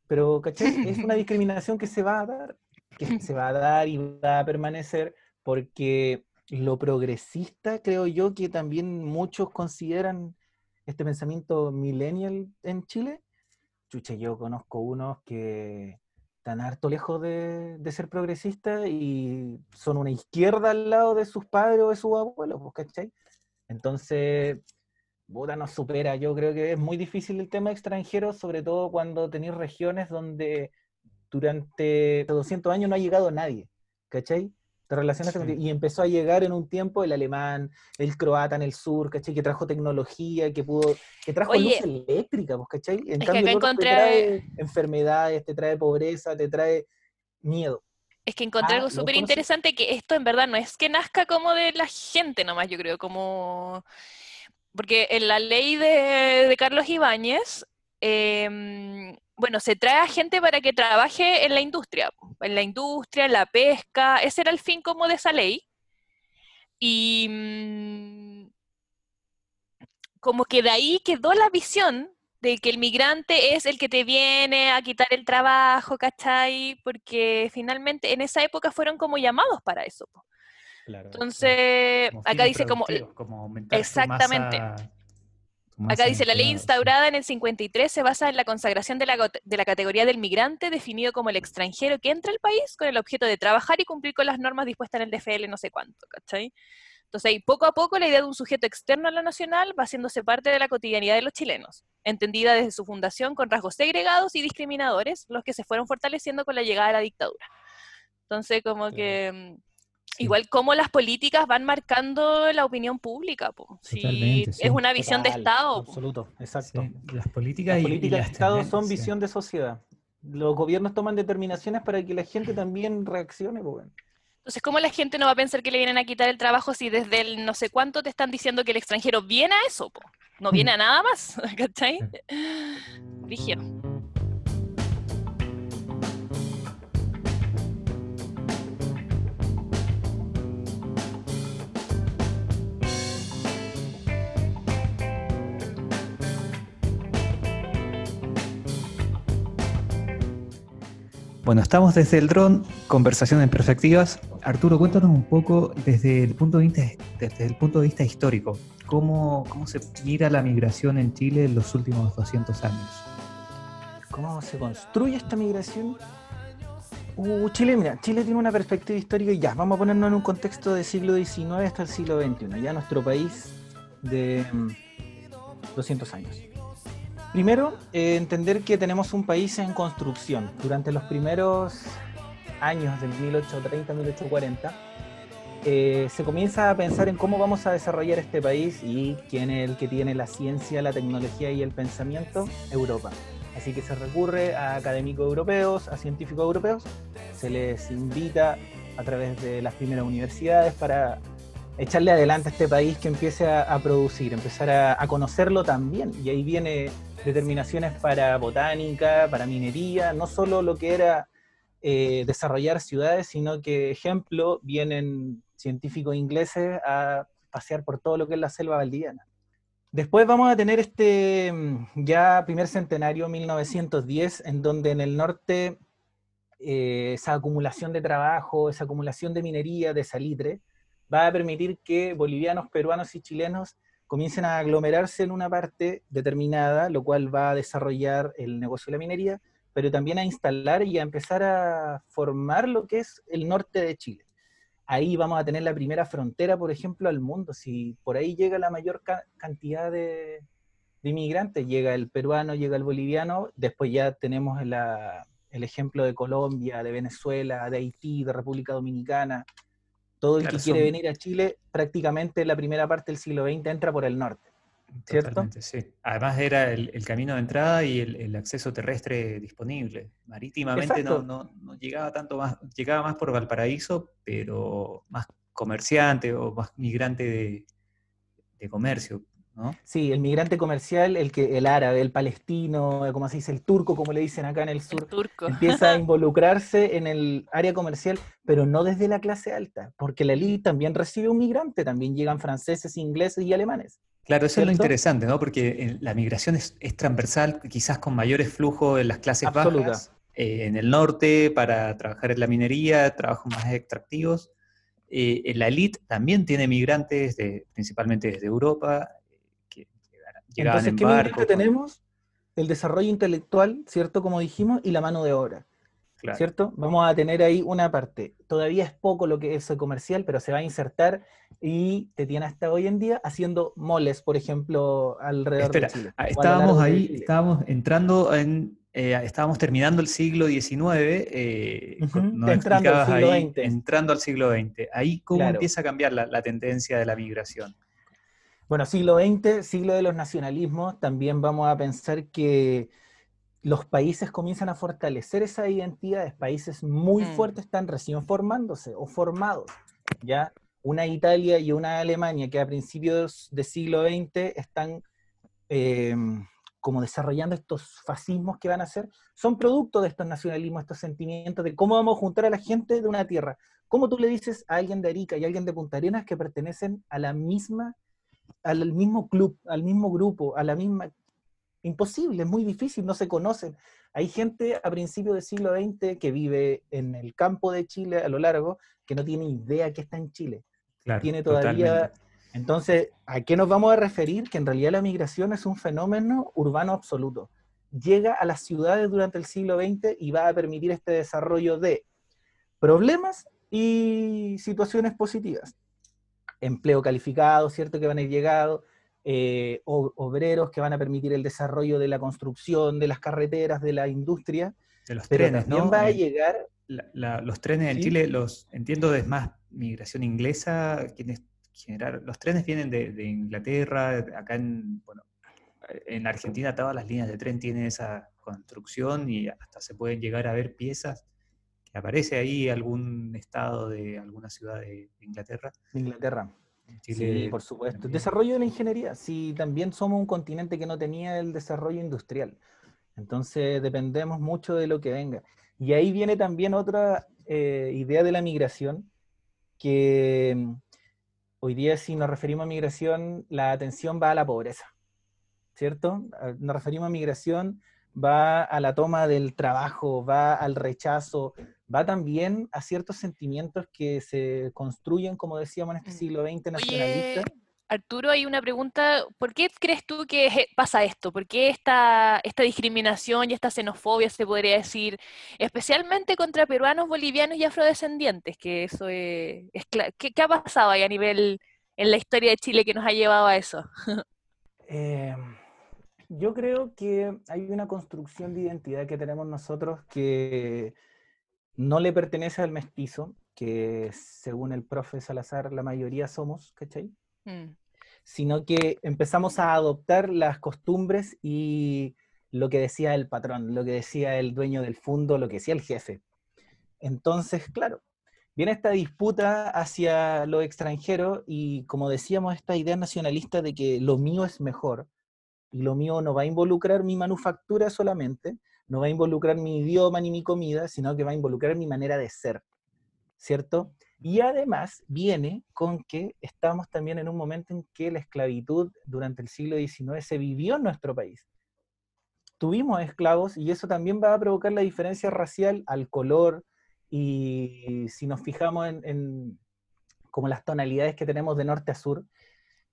Pero, ¿cachai? Es una discriminación que se va a dar, que se va a dar y va a permanecer porque lo progresista, creo yo, que también muchos consideran este pensamiento millennial en Chile. Chuche, yo conozco unos que están harto lejos de, ser progresistas y son una izquierda al lado de sus padres o de sus abuelos, ¿cachai? Entonces, Buda nos supera. Yo creo que es muy difícil el tema extranjero, sobre todo cuando tenéis regiones donde durante 200 años no ha llegado nadie, ¿cachai? Y empezó a llegar en un tiempo el alemán, el croata en el sur, ¿cachai? Que trajo tecnología, que pudo, que trajo luz eléctrica, pues, ¿cachai? En cambio, te trae enfermedades, te trae pobreza, te trae miedo. Es que encontré ah, algo súper interesante, que esto en verdad no es que nazca como de la gente nomás, yo creo, como porque en la ley de, Carlos Ibáñez, em, bueno, se trae a gente para que trabaje en la industria, en la industria, en la pesca, ese era el fin como de esa ley. Y mm, como que de ahí quedó la visión de que el migrante es el que te viene a quitar el trabajo, ¿cachai? Porque finalmente en esa época fueron como llamados para eso. Entonces, acá dice como... exactamente. Acá dice, la ley instaurada en el 53 se basa en la consagración de la, de la categoría del migrante, definido como el extranjero que entra al país con el objeto de trabajar y cumplir con las normas dispuestas en el DFL no sé cuánto, ¿cachai? Entonces, ahí, poco a poco la idea de un sujeto externo a lo nacional va haciéndose parte de la cotidianidad de los chilenos, entendida desde su fundación con rasgos segregados y discriminadores, los que se fueron fortaleciendo con la llegada de la dictadura. Entonces, como que mm, igual como las políticas van marcando la opinión pública, es una visión de Estado. Absoluto, exacto. Las políticas, de Estado son visión de sociedad. Los gobiernos toman determinaciones para que la gente también reaccione. Pues, entonces, ¿cómo la gente no va a pensar que le vienen a quitar el trabajo si desde el no sé cuánto te están diciendo que el extranjero viene a eso? No viene a nada más, ¿cachai? Vigio. Bueno, estamos desde el dron, conversación en perspectivas. Arturo, cuéntanos un poco desde el punto de vista, desde el punto de vista histórico, ¿cómo, cómo se mira la migración en Chile en los últimos 200 años? ¿Cómo se construye esta migración? Uh, Chile, mira, Chile tiene una perspectiva histórica y ya, vamos a ponernos en un contexto del siglo XIX hasta el siglo XXI, ya nuestro país de 200 mm, años. Primero, eh, entender que tenemos un país en construcción. Durante los primeros años del 1830-1840, eh, se comienza a pensar en cómo vamos a desarrollar este país y quién es el que tiene la ciencia, la tecnología y el pensamiento, Europa. Así que se recurre a académicos europeos, a científicos europeos, se les invita a través de las primeras universidades para echarle adelante a este país que empiece a, producir, empezar a, conocerlo también. Y ahí viene determinaciones para botánica, para minería, no solo lo que era eh, desarrollar ciudades, sino que, ejemplo, vienen científicos ingleses a pasear por todo lo que es la selva valdiviana. Después vamos a tener este mm, ya primer centenario, 1910, en donde en el norte eh, esa acumulación de trabajo, esa acumulación de minería, de salitre, va a permitir que bolivianos, peruanos y chilenos comiencen a aglomerarse en una parte determinada, lo cual va a desarrollar el negocio de la minería, pero también a instalar y a empezar a formar lo que es el norte de Chile. Ahí vamos a tener la primera frontera, por ejemplo, al mundo. Si por ahí llega la mayor cantidad de, inmigrantes, llega el peruano, llega el boliviano, después ya tenemos el ejemplo de Colombia, de Venezuela, de Haití, de República Dominicana, todo el que quiere venir a Chile, prácticamente la primera parte del siglo XX entra por el norte. ¿Cierto? Sí. Además era el, camino de entrada y el, acceso terrestre disponible. Marítimamente no, llegaba tanto más, llegaba más por Valparaíso, pero más comerciante o más migrante de comercio. Sí, el migrante comercial, el que el árabe, el palestino, como se dice, el turco, como le dicen acá en el sur, empieza a involucrarse en el área comercial, pero no desde la clase alta, porque la elite también recibe un migrante, también llegan franceses, ingleses y alemanes. Claro, eso es lo interesante, ¿no? Porque eh, la migración es, transversal, quizás con mayores flujos en las clases bajas, eh, en el norte para trabajar en la minería, trabajos más extractivos. Eh, la elite también tiene migrantes, principalmente desde Europa, entonces, ¿qué barco, tenemos? El desarrollo intelectual, ¿cierto? Como dijimos, y la mano de obra. ¿Cierto? Vamos a tener ahí una parte. Todavía es poco lo que es el comercial, pero se va a insertar y te tiene hasta hoy en día haciendo moles, por ejemplo, alrededor de Chile. Ah, estábamos ahí, estábamos entrando en, eh, estábamos terminando el siglo XIX, eh, entrando, al siglo XX. entrando al siglo XX. Ahí cómo empieza a cambiar la tendencia de la migración. Bueno, siglo XX, siglo de los nacionalismos, también vamos a pensar que los países comienzan a fortalecer esas identidades, países muy mm. fuertes están recién formándose o formados, ¿ya? una Italia y una Alemania que a principios del siglo XX están eh, como desarrollando estos fascismos que van a ser, son producto de estos nacionalismos, estos sentimientos de cómo vamos a juntar a la gente de una tierra. ¿Cómo tú le dices a alguien de Arica y a alguien de Punta Arenas que pertenecen a la misma, al mismo club, al mismo grupo, a la misma... Imposible, es muy difícil, no se conocen. Hay gente a principios del siglo XX que vive en el campo de Chile a lo largo que no tiene idea que está en Chile. tiene todavía... Entonces, ¿a qué nos vamos a referir? Que en realidad la migración es un fenómeno urbano absoluto. Llega a las ciudades durante el siglo XX y va a permitir este desarrollo de problemas y situaciones positivas. Empleo calificado, ¿cierto? Que van a ir llegando, eh, obreros que van a permitir el desarrollo de la construcción, de las carreteras, de la industria. De los trenes, ¿no? va a llegar... los trenes en Chile, los entiendo, es más migración inglesa, quienes generaron, los trenes vienen de, Inglaterra, acá en, bueno, en Argentina todas las líneas de tren tienen esa construcción y hasta se pueden llegar a ver piezas que aparece ahí algún estado de alguna ciudad de Inglaterra. Inglaterra sí, por supuesto. Desarrollo de la ingeniería. Sí, también somos un continente que no tenía el desarrollo industrial. Entonces dependemos mucho de lo que venga. Y ahí viene también otra eh, idea de la migración, que mm, hoy día si nos referimos a migración, la atención va a la pobreza, ¿cierto? Ah, nos referimos a migración, va a la toma del trabajo, va al rechazo, va también a ciertos sentimientos que se construyen, como decíamos, en este mm. siglo XX nacionalista. Arturo, hay una pregunta, ¿por qué crees tú que pasa esto? ¿Por qué esta, esta discriminación y esta xenofobia, se podría decir, especialmente contra peruanos, bolivianos y afrodescendientes? Que eso es, ¿qué, ha pasado ahí a nivel en la historia de Chile que nos ha llevado a eso? Eh, yo creo que hay una construcción de identidad que tenemos nosotros que no le pertenece al mestizo, que según el profe Salazar la mayoría somos, ¿cachai? Mm. Sino que empezamos a adoptar las costumbres y lo que decía el patrón, lo que decía el dueño del fondo, lo que decía el jefe. Entonces, claro, viene esta disputa hacia lo extranjero y como decíamos, esta idea nacionalista de que lo mío es mejor y lo mío no va a involucrar mi manufactura solamente, no va a involucrar mi idioma ni mi comida, sino que va a involucrar mi manera de ser, ¿cierto? Y además viene con que estamos también en un momento en que la esclavitud durante el siglo XIX se vivió en nuestro país. Tuvimos esclavos y eso también va a provocar la diferencia racial al color y si nos fijamos en, en como las tonalidades que tenemos de norte a sur,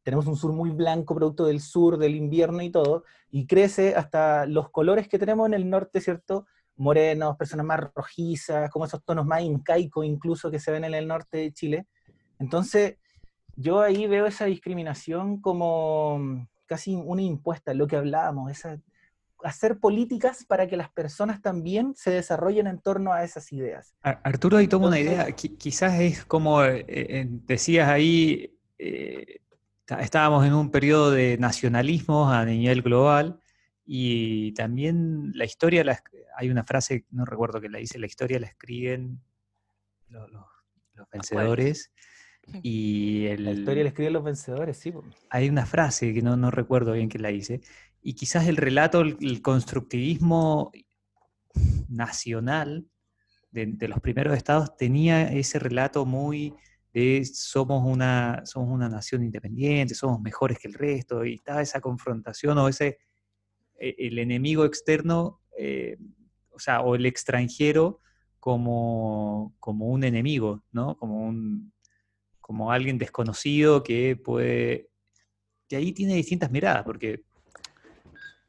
tenemos un sur muy blanco, producto del sur, del invierno y todo, y crece hasta los colores que tenemos en el norte, ¿cierto? Morenos, personas más rojizas, como esos tonos más incaicos incluso que se ven en el norte de Chile. Entonces, yo ahí veo esa discriminación como casi una impuesta, lo que hablábamos, esa, hacer políticas para que las personas también se desarrollen en torno a esas ideas. Arturo ahí toma una idea, quizás es como eh, eh, decías ahí, eh, estábamos en un periodo de nacionalismo a nivel global y también la historia, hay una frase, no recuerdo que la dice, la historia la escriben los, vencedores. Y la historia la escriben los vencedores, sí. Hay una frase que no, no recuerdo bien que la dice, y quizás el relato, el, constructivismo nacional de, de, los primeros estados tenía ese relato muy de somos una, somos una nación independiente, somos mejores que el resto, y estaba esa confrontación o ese, e, el enemigo externo, eh, o sea, o el extranjero como, como un enemigo, ¿no? Como, un, como alguien desconocido que puede... que ahí tiene distintas miradas, porque...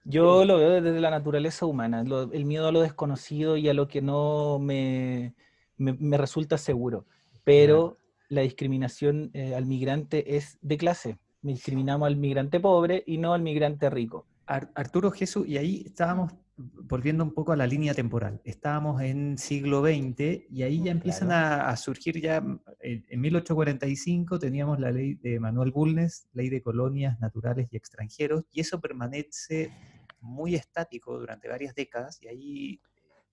Yo lo veo desde la naturaleza humana, el miedo a lo desconocido y a lo que no me, me, resulta seguro. Pero la discriminación eh, al migrante es de clase. Discriminamos al migrante pobre y no al migrante rico. Arturo Jesús, y ahí estábamos volviendo un poco a la línea temporal. Estábamos en siglo XX y ahí ya empiezan a, surgir ya, en, 1845 teníamos la ley de Manuel Bulnes, ley de colonias naturales y extranjeros, y eso permanece muy estático durante varias décadas, y ahí,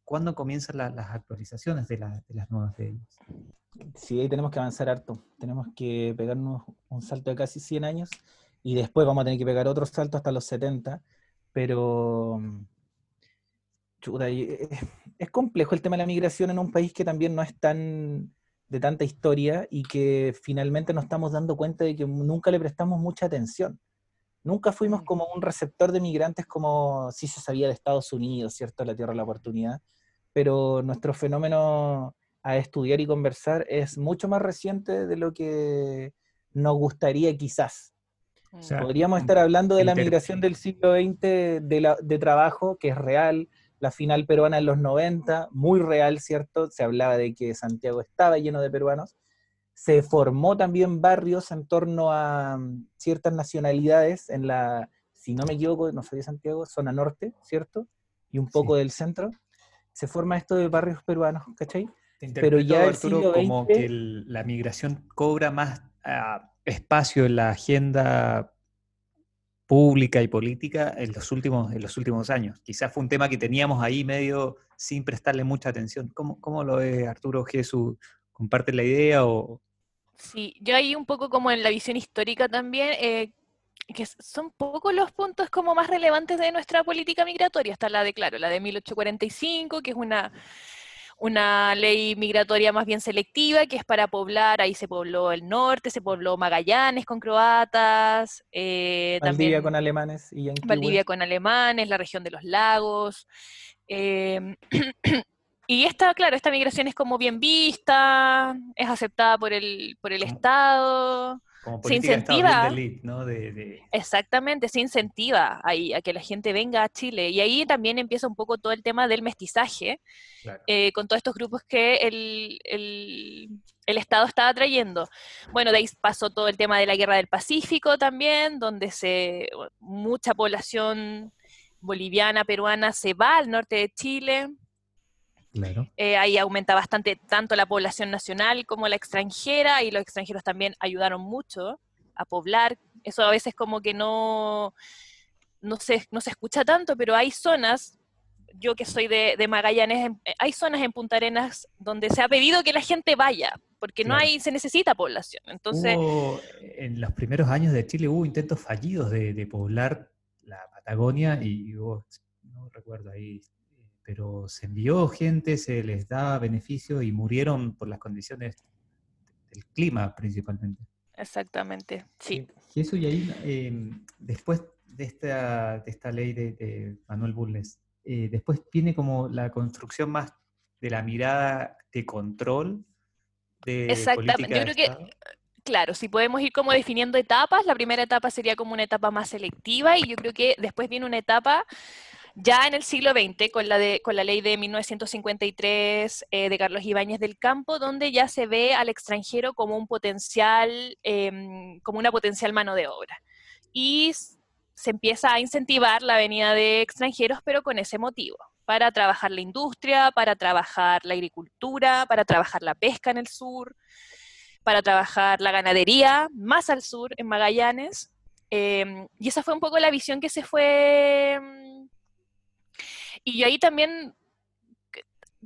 ¿cuándo comienzan las actualizaciones de, de las nuevas leyes? Sí, ahí tenemos que avanzar harto. Tenemos que pegarnos un salto de casi 100 años y después vamos a tener que pegar otro salto hasta los 70. Pero chuta, eh, es complejo el tema de la migración en un país que también no es tan de tanta historia y que finalmente nos estamos dando cuenta de que nunca le prestamos mucha atención. Nunca fuimos mm. como un receptor de migrantes como si se sabía de Estados Unidos, ¿cierto? La tierra de la oportunidad. Pero nuestro fenómeno a estudiar y conversar es mucho más reciente de lo que nos gustaría quizás. Mm. Podríamos estar hablando de la migración del siglo XX de, de trabajo, que es real, la final peruana en los 90, muy real, ¿cierto? Se hablaba de que Santiago estaba lleno de peruanos. Se formó también barrios en torno a mm, ciertas nacionalidades en la, si no me equivoco, no soy de Santiago, zona norte, ¿cierto? Y un poco del centro. Se forma esto de barrios peruanos, ¿cachai? Pero ya Arturo, como que la migración cobra más ah, espacio en la agenda pública y política en los últimos, en los últimos años. Quizás fue un tema que teníamos ahí medio sin prestarle mucha atención. ¿Cómo, cómo lo ve Arturo Jesús? ¿Comparte la idea o...? Sí, yo ahí un poco como en la visión histórica también, eh, que son pocos los puntos como más relevantes de nuestra política migratoria. Está la de, claro, la de 1845, que es una una ley migratoria más bien selectiva, que es para poblar, ahí se pobló el norte, se pobló Magallanes con croatas. Eh, Valdivia con alemanes. Y Valdivia con alemanes, la región de los lagos. Em, y esta, claro, esta migración es como bien vista, es aceptada por el, por el Estado se incentiva. Exactamente, se incentiva ahí a que la gente venga a Chile. Y ahí también empieza un poco todo el tema del mestizaje, eh, con todos estos grupos que el, el, Estado estaba trayendo. Bueno, de ahí pasó todo el tema de la guerra del Pacífico también, donde se mucha población boliviana, peruana se va al norte de Chile. Eh, ahí aumenta bastante tanto la población nacional como la extranjera y los extranjeros también ayudaron mucho a poblar. Eso a veces como que no, no, se, no se escucha tanto, pero hay zonas, yo que soy de, Magallanes, eh, hay zonas en Punta Arenas donde se ha pedido que la gente vaya, porque no hay, se necesita población. Entonces, en los primeros años de Chile hubo intentos fallidos de, poblar la Patagonia y hubo, no recuerdo ahí, pero se envió gente, se les da beneficio y murieron por las condiciones del clima principalmente. Exactamente, sí. Y eso y ahí, em, después de esta, de esta ley de, Manuel Bulnes, eh, después viene como la construcción más de la mirada de control de Exactamente, yo creo que claro, si podemos ir como definiendo etapas, la primera etapa sería como una etapa más selectiva y yo creo que después viene una etapa ya en el siglo XX, con la, de, con la ley de 1953 eh, de Carlos Ibáñez del Campo, donde ya se ve al extranjero como un potencial, em, como una potencial mano de obra. Y se empieza a incentivar la venida de extranjeros, pero con ese motivo, para trabajar la industria, para trabajar la agricultura, para trabajar la pesca en el sur, para trabajar la ganadería, más al sur, en Magallanes. Em, y esa fue un poco la visión que se fue em, y ahí también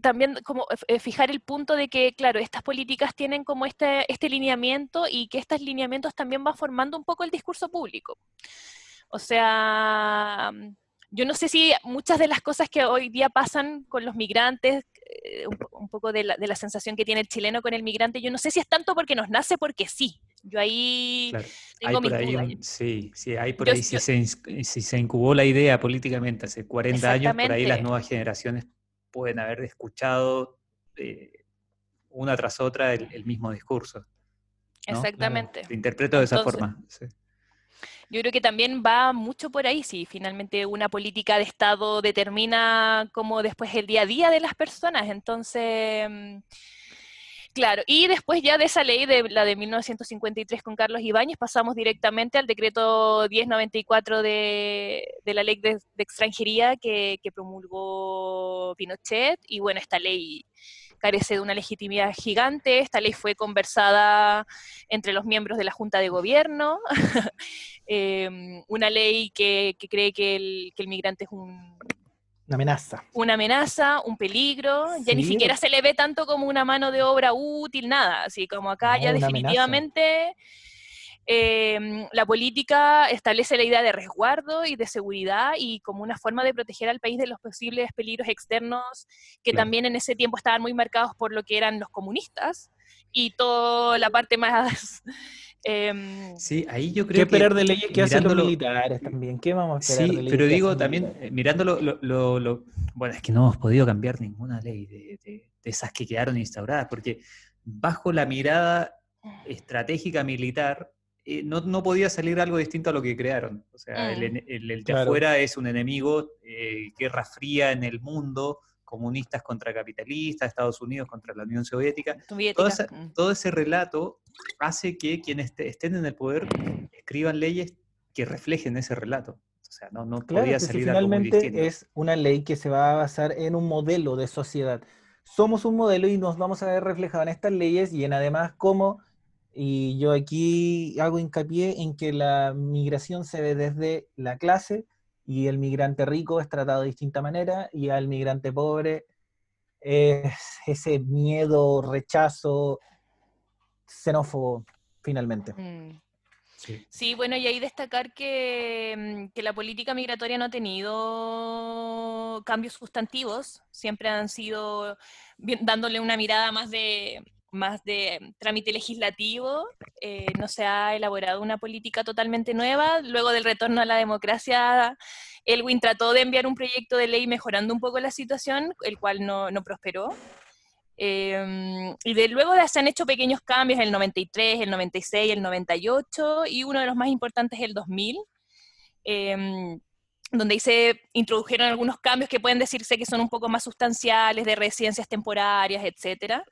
también como eh, fijar el punto de que, claro, estas políticas tienen como este, este lineamiento y que estos lineamientos también van formando un poco el discurso público. O sea, yo no sé si muchas de las cosas que hoy día pasan con los migrantes, eh, un, poco de la, de la, sensación que tiene el chileno con el migrante, yo no sé si es tanto porque nos nace porque sí. Yo ahí tengo hay Sí, sí, hay por ahí, si, se, si se incubó la idea políticamente hace 40 años, por ahí las nuevas generaciones pueden haber escuchado eh, una tras otra el, mismo discurso. Exactamente. Lo interpreto de esa forma. Yo creo que también va mucho por ahí, si finalmente una política de Estado determina cómo después el día a día de las personas. Entonces, mm, Claro, y después ya de esa ley, de la de 1953 con Carlos Ibáñez, pasamos directamente al decreto 1094 de, de la ley de, extranjería que, promulgó Pinochet. Y bueno, esta ley carece de una legitimidad gigante. Esta ley fue conversada entre los miembros de la Junta de Gobierno. Em, una ley que, cree que el, que el migrante es un Una amenaza. Una amenaza, un peligro, ya ni siquiera se le ve tanto como una mano de obra útil, nada, así como acá ya definitivamente em, la política establece la idea de resguardo y de seguridad y como una forma de proteger al país de los posibles peligros externos que también en ese tiempo estaban muy marcados por lo que eran los comunistas y toda la parte más Em, sí, ahí yo creo ¿Qué esperar de leyes que hacen los militares también? ¿Qué vamos a esperar sí, de leyes pero digo también, eh, mirándolo, lo, bueno, es que no hemos podido cambiar ninguna ley de, esas que quedaron instauradas, porque bajo la mirada estratégica militar, eh, no, podía salir algo distinto a lo que crearon. O sea, el, mm. de afuera es un enemigo, eh, guerra fría en el mundo, comunistas contra capitalistas, Estados Unidos contra la Unión Soviética. Mm. Todo, ese, relato hace que quienes estén en el poder escriban leyes que reflejen ese relato. O sea, no, no podía salir finalmente es una ley que se va a basar en un modelo de sociedad. Somos un modelo y nos vamos a ver reflejado en estas leyes y en además cómo, y yo aquí hago hincapié en que la migración se ve desde la clase, y el migrante rico es tratado de distinta manera y al migrante pobre es ese miedo, rechazo xenófobo finalmente. Mm. Sí. bueno, y ahí destacar que, mm, que, la política migratoria no ha tenido cambios sustantivos, siempre han sido dándole una mirada más de, más de trámite legislativo, eh, no se ha elaborado una política totalmente nueva. Luego del retorno a la democracia, Elwin trató de enviar un proyecto de ley mejorando un poco la situación, el cual no, prosperó. Em, y de luego se han hecho pequeños cambios, el 93, el 96, el 98, y uno de los más importantes es el 2000, em, donde se introdujeron algunos cambios que pueden decirse que son un poco más sustanciales, de residencias temporarias, etcétera.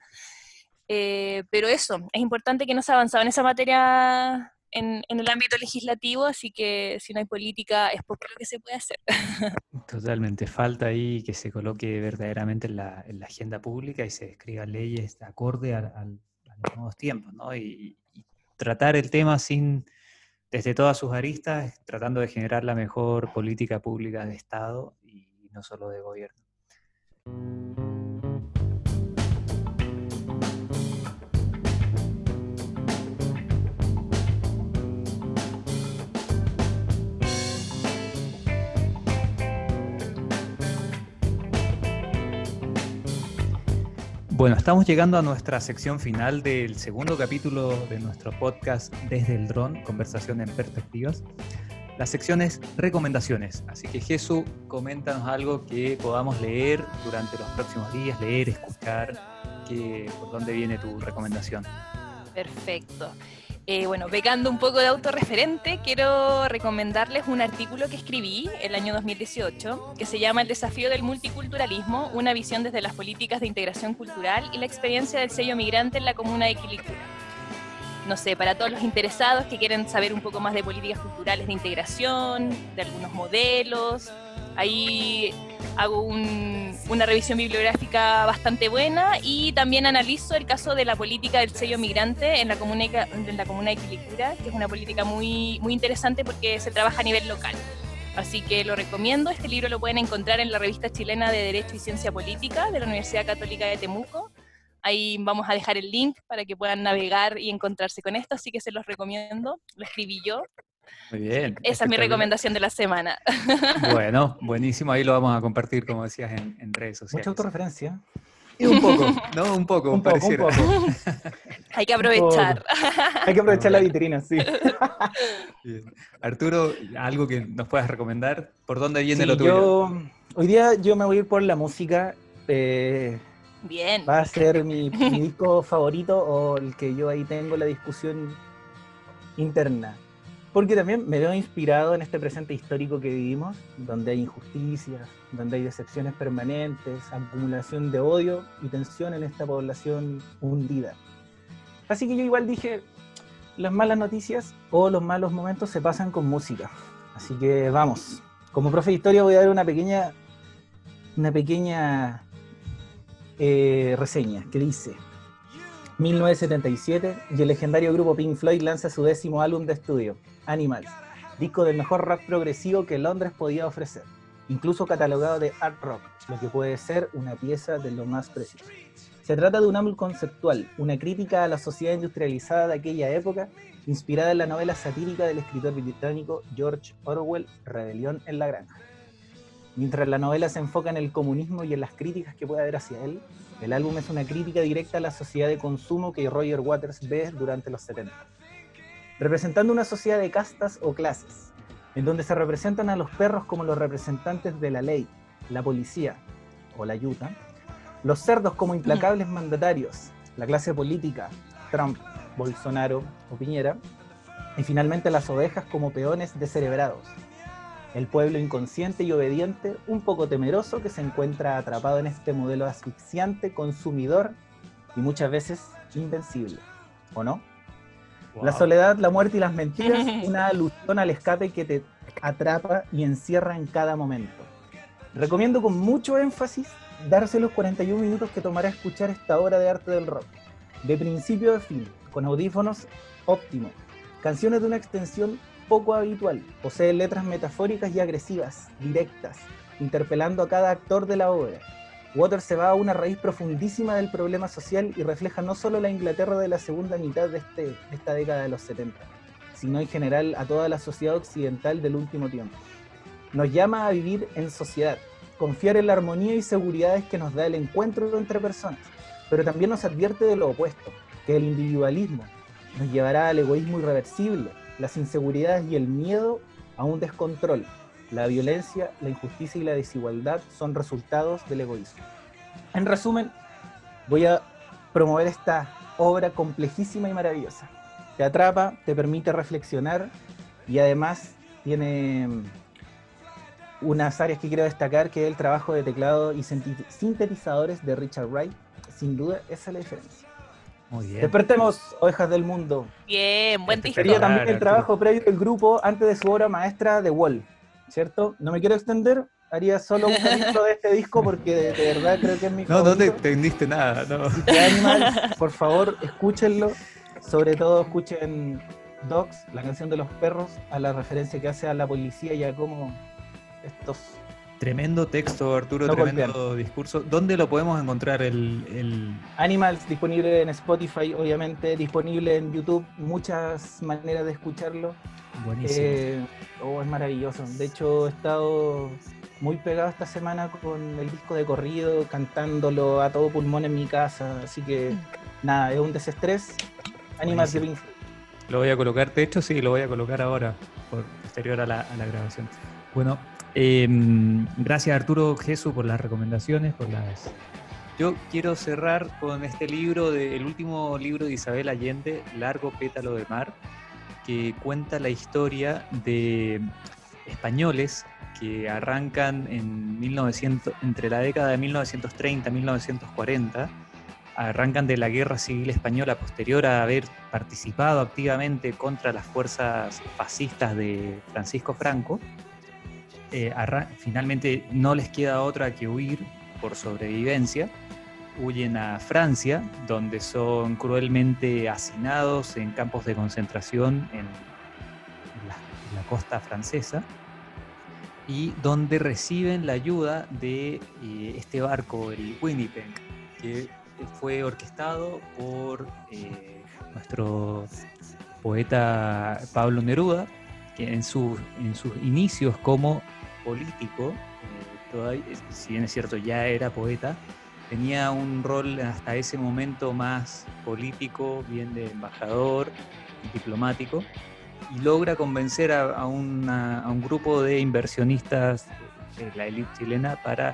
Eh, pero eso, es importante que no se ha avanzado en esa materia en, el ámbito legislativo, así que si no hay política es porque lo que se puede hacer. Totalmente, falta ahí que se coloque verdaderamente en la, agenda pública y se escriban leyes de acorde a, los nuevos tiempos, ¿no? Y, y, tratar el tema sin, desde todas sus aristas, tratando de generar la mejor política pública de Estado y no solo de gobierno. Bueno, estamos llegando a nuestra sección final del segundo capítulo de nuestro podcast Desde el Dron, Conversación en Perspectivas. La sección es recomendaciones, así que Jesús, coméntanos algo que podamos leer durante los próximos días, leer, escuchar, que, por dónde viene tu recomendación. Perfecto. Eh, bueno, pegando un poco de autorreferente, quiero recomendarles un artículo que escribí el año 2018 que se llama El desafío del multiculturalismo, una visión desde las políticas de integración cultural y la experiencia del sello migrante en la comuna de Quilicura. No sé, para todos los interesados que quieren saber un poco más de políticas culturales de integración, de algunos modelos, ahí hago una revisión bibliográfica bastante buena y también analizo el caso de la política del sello migrante en la comuna, en la comuna de Quilicura, que es una política muy, muy interesante porque se trabaja a nivel local. Así que lo recomiendo. Este libro lo pueden encontrar en la revista chilena de Derecho y Ciencia Política de la Universidad Católica de Temuco. Ahí vamos a dejar el link para que puedan navegar y encontrarse con esto, así que se los recomiendo. Lo escribí yo muy bien. Esa es mi recomendación de la semana. Bueno, buenísimo. Ahí lo vamos a compartir, como decías, en, redes sociales. Mucha autorreferencia. Y un poco, ¿no? Un poco, un, poco, Hay que aprovechar. Hay que aprovechar la vitrina, sí. Arturo, algo que nos puedas recomendar. ¿Por dónde viene lo tuyo? Yo, hoy día yo me voy a ir por la música. Eh, bien. Va a ser mi, disco favorito o el que yo ahí tengo la discusión interna porque también me veo inspirado en este presente histórico que vivimos, donde hay injusticias, donde hay decepciones permanentes, acumulación de odio y tensión en esta población hundida. Así que yo igual dije, las malas noticias o los malos momentos se pasan con música. Así que vamos. Como profe de historia voy a dar una pequeña, una pequeña eh, reseña que dice, 1977 y el legendario grupo Pink Floyd lanza su décimo álbum de estudio, Animals, disco del mejor rap progresivo que Londres podía ofrecer. incluso catalogado de art rock, lo que puede ser una pieza de lo más precioso. Se trata de un álbum conceptual, una crítica a la sociedad industrializada de aquella época, inspirada en la novela satírica del escritor británico George Orwell, Rebelión en la Granja. Mientras la novela se enfoca en el comunismo y en las críticas que puede haber hacia él, el álbum es una crítica directa a la sociedad de consumo que Roger Waters ve durante los 70. Representando una sociedad de castas o clases, en donde se representan a los perros como los representantes de la ley, la policía o la yuta, los cerdos como implacables mandatarios, la clase política, Trump, Bolsonaro o Piñera, y finalmente las ovejas como peones descerebrados, el pueblo inconsciente y obediente, un poco temeroso que se encuentra atrapado en este modelo asfixiante, consumidor y muchas veces invencible, ¿o no? La soledad, la muerte y las mentiras, una alusión al escape que te atrapa y encierra en cada momento. Recomiendo con mucho énfasis darse los 41 minutos que tomará escuchar esta obra de arte del rock, de principio a fin, con audífonos óptimos, canciones de una extensión poco habitual, posee letras metafóricas y agresivas, directas, interpelando a cada actor de la obra. Waters se va a una raíz profundísima del problema social y refleja no solo la Inglaterra de la segunda mitad de, este, de esta década de los 70, sino en general a toda la sociedad occidental del último tiempo. Nos llama a vivir en sociedad, confiar en la armonía y seguridades que nos da el encuentro entre personas, pero también nos advierte de lo opuesto, que el individualismo nos llevará al egoísmo irreversible, las inseguridades y el miedo a un descontrol. La violencia, la injusticia y la desigualdad son resultados del egoísmo. En resumen, voy a promover esta obra complejísima y maravillosa. Te atrapa, te permite reflexionar y además tiene unas áreas que quiero destacar, que es el trabajo de teclado y sintetizadores de Richard Wright. Sin duda, esa es la diferencia. Muy bien. Despertemos, ovejas del mundo. Bien, buen disco. Sería también el trabajo previo del grupo antes de su obra maestra de Wall, ¿cierto? No me quiero extender, haría solo un ejemplo de este disco porque de, verdad creo que es mi No, no te entendiste nada, no. Animal, por favor, escúchenlo. Sobre todo escuchen Dogs, la canción de los perros, a la referencia que hace a la policía y a cómo estos... Tremendo texto, Arturo, tremendo discurso. ¿Dónde lo podemos encontrar el, Animals, disponible en Spotify, obviamente, disponible en YouTube, muchas maneras de escucharlo. Buenísimo. Eh, oh, es maravilloso. De hecho, he estado muy pegado esta semana con el disco de corrido, cantándolo a todo pulmón en mi casa. Así que, nada, es un desestrés. Animals de Lo voy a colocar, de hecho, sí, lo voy a colocar ahora, por posterior a la, a la grabación. Bueno, Em, gracias Arturo Jesús por las recomendaciones, por las... Yo quiero cerrar con este libro, de, el último libro de Isabel Allende, Largo pétalo de mar, que cuenta la historia de españoles que arrancan en 1900, entre la década de 1930 y 1940, arrancan de la guerra civil española posterior a haber participado activamente contra las fuerzas fascistas de Francisco Franco eh, finalmente no les queda otra que huir por sobrevivencia. Huyen a Francia, donde son cruelmente hacinados en campos de concentración en, la, costa francesa y donde reciben la ayuda de eh, este barco, el Winnipeg, que fue orquestado por eh, nuestro poeta Pablo Neruda, que en, sus inicios como político, eh, si bien es cierto, ya era poeta, tenía un rol hasta ese momento más político, bien de embajador, diplomático, y logra convencer a, un grupo de inversionistas de la élite chilena para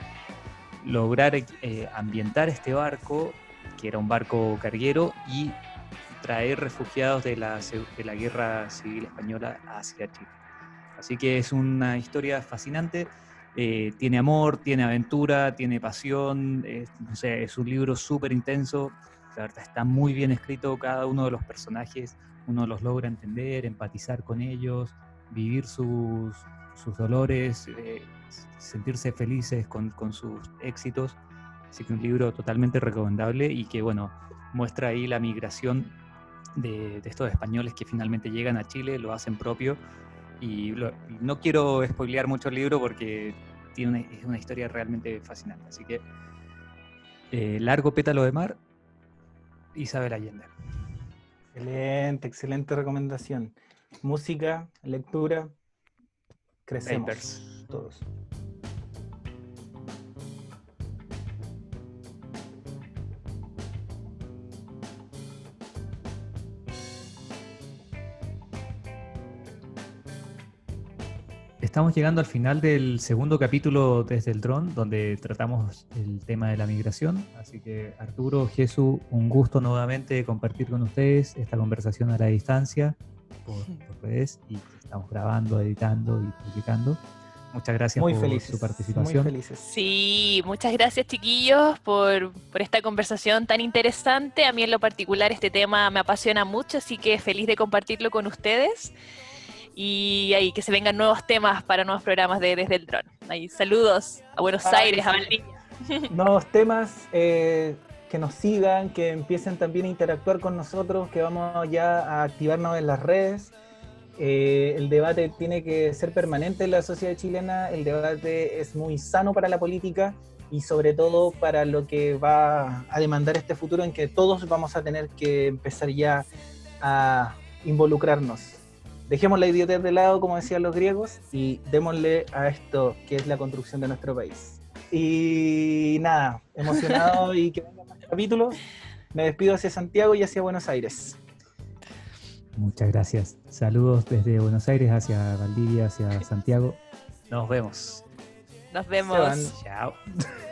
lograr eh, ambientar este barco, que era un barco carguero, y traer refugiados de la guerra civil española hacia Chile. Así que es una historia fascinante. Eh, tiene amor, tiene aventura, tiene pasión. Es, no sé, es un libro súper intenso. La verdad está muy bien escrito. Cada uno de los personajes uno los logra entender, empatizar con ellos, vivir sus, sus dolores, eh, sentirse felices con, con, sus éxitos. Así que un libro totalmente recomendable y que, bueno, muestra ahí la migración de, de estos españoles que finalmente llegan a Chile, lo hacen propio y no quiero spoilear mucho el libro porque tiene es una historia realmente fascinante. Así que, eh, largo pétalo de mar, Isabel Allende. Excelente, excelente recomendación. Música, lectura, crecemos todos. Estamos llegando al final del segundo capítulo desde el dron, donde tratamos el tema de la migración. Así que Arturo, Jesús, un gusto nuevamente compartir con ustedes esta conversación a la distancia por, redes y estamos grabando, editando y publicando. Muchas gracias por su participación. Muy felices. Sí, muchas gracias chiquillos por, por esta conversación tan interesante. A mí en lo particular este tema me apasiona mucho, así que feliz de compartirlo con ustedes y ahí que se vengan nuevos temas para nuevos programas de Desde el Dron. Ahí, saludos a Buenos Aires, a Valdivia. Nuevos temas, eh, que nos sigan, que empiecen también a interactuar con nosotros, que vamos ya a activarnos en las redes. Eh, el debate tiene que ser permanente en la sociedad chilena, el debate es muy sano para la política y sobre todo para lo que va a demandar este futuro en que todos vamos a tener que empezar ya a involucrarnos dejemos la idiotez de lado, como decían los griegos, y démosle a esto que es la construcción de nuestro país. Y nada, emocionado y que vengan más capítulos. Me despido hacia Santiago y hacia Buenos Aires. Muchas gracias. Saludos desde Buenos Aires hacia Valdivia, hacia Santiago. Nos vemos. Nos vemos. Chao.